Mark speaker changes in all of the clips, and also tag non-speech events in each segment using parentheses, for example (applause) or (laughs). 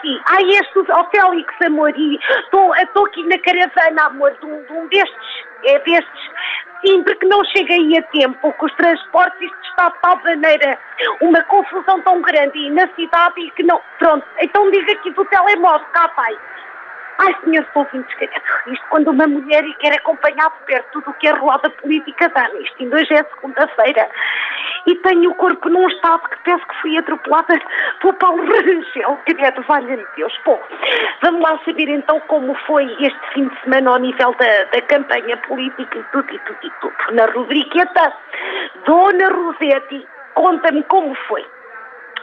Speaker 1: Rosetti, ai este ó Félix, amor, estou aqui na caravana, amor, de um, de um destes, é destes. Sim, porque não cheguei a tempo com os transportes, isto está de tal maneira, uma confusão tão grande e na cidade e que não. Pronto, então diga aqui do telemóvel, cá pai. Ai, senhor ouvintes, isto quando uma mulher e quer acompanhar de perto tudo o que a roda política dá nisto. Ainda hoje é segunda-feira e tenho o corpo num estado que penso que fui atropelada pelo Paulo (laughs) Rangel, credo, valha-me Deus. Bom, vamos lá saber então como foi este fim de semana ao nível da, da campanha política e tudo e tudo e tudo. Na rubriqueta, Dona Rosetti, conta-me como foi.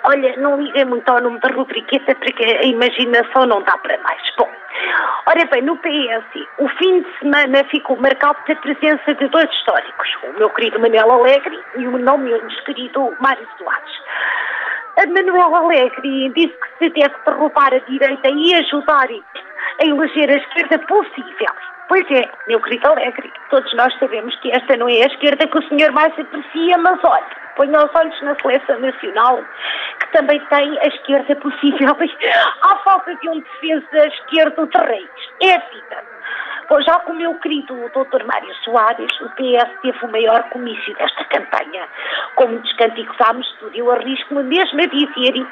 Speaker 1: Olha, não liguei muito ao nome da rubriqueta porque a imaginação não dá para mais. Bom, ora bem, no PS, o fim de semana ficou marcado pela presença de dois históricos, o meu querido Manuel Alegre e o não menos querido Mário Soares. A Manuel Alegre disse que se deve derrubar a direita e ajudar a eleger a esquerda possível. Pois é, meu querido Alegre, todos nós sabemos que esta não é a esquerda que o senhor mais aprecia, mas olha, ponha os olhos na seleção nacional, que também tem a esquerda possível. (laughs) Há falta de um defesa esquerdo de reis. É a vida. Pois já com o meu querido Dr. Mário Soares, o PS teve o maior comício desta campanha. Como muitos cânticos à mistura, eu arrisco-me mesmo a dizer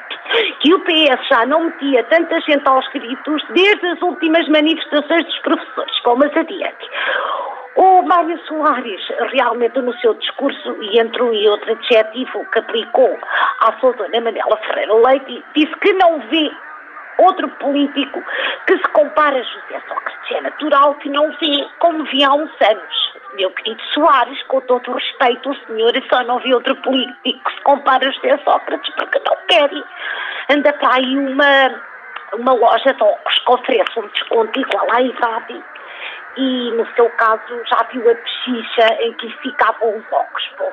Speaker 1: que o PS já não metia tanta gente aos gritos desde as últimas manifestações dos professores. Como as adiante. O Mário Soares, realmente no seu discurso, e entre um e outro adjetivo que aplicou à sua dona Manela Ferreira Leite, disse que não vê outro político que se compara a José Sócrates. É natural que não vê como via há uns anos. Meu querido Soares, com todo o respeito, o senhor só não vê outro político que se compara a José Sócrates porque não quer. Anda para aí uma, uma loja de óculos que oferece um desconto igual à idade e, no seu caso, já viu a pechicha em que ficavam os óculos. Bom,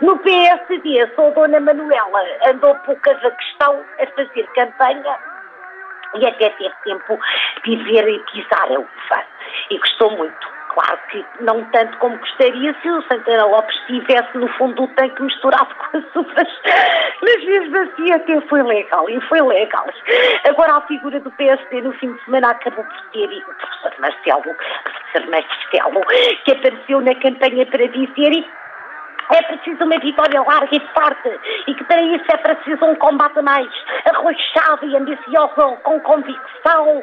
Speaker 1: no PSD, sou Dona Manuela, andou poucas a questão a fazer campanha e até teve tempo de ver e pisar a uva. E gostou muito. Claro que não tanto como gostaria se o Santana Lopes estivesse no fundo do tanque misturado (laughs) com as uvas. Mas mesmo assim até foi legal, e foi legal. Agora a figura do PSD no fim de semana acabou por ter o professor Marcelo, professor Marcelo, que apareceu na campanha para dizer é preciso uma vitória larga e forte e que para isso é preciso um combate mais arrochado e ambicioso, com convicção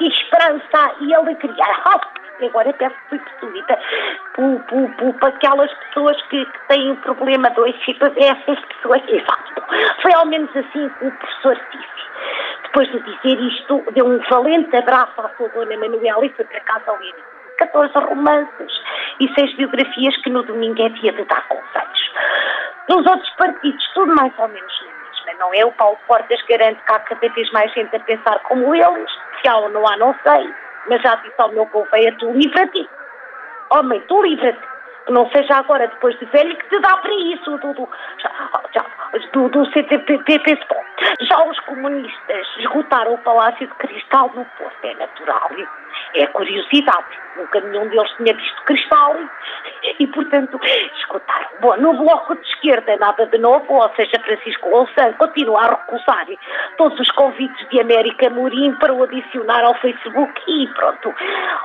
Speaker 1: e esperança e alegria. Oh, agora que fui possuída por, por, por, por, aquelas pessoas que, que têm o problema do chipas, essas pessoas, exato. Foi ao menos assim que o professor disse. Depois de dizer isto, deu um valente abraço à sua dona Manuela e foi para casa ler 14 romances e seis biografias que no domingo é dia de dar conselhos. Nos outros partidos, tudo mais ou menos na mesma, não é? O Paulo Portas garante que há cada vez mais gente a pensar como eles, se há ou não há, não sei, mas já disse ao meu conveia, tu livra-te. Homem, tu livra-te. Que não seja agora, depois de velho, que te dá para isso, do, do, já, já, do, do CTPP. Já os comunistas esgotaram o Palácio de Cristal no Porto, é natural. É curiosidade. Nunca nenhum deles tinha visto cristal e, portanto, escutaram. Bom, no bloco de esquerda nada de novo, ou seja, Francisco Louçã continua a recusar todos os convites de América Mourinho para o adicionar ao Facebook e pronto.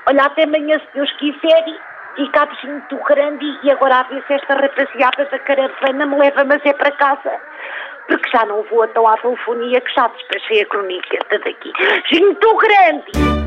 Speaker 1: Olha, até amanhã, se Deus quiser, e cá muito grande e agora a ver se esta rapaziada da caravana me leva, mas é para casa porque já não vou até à telefonia que já despachei a crónica daqui. Muito grande!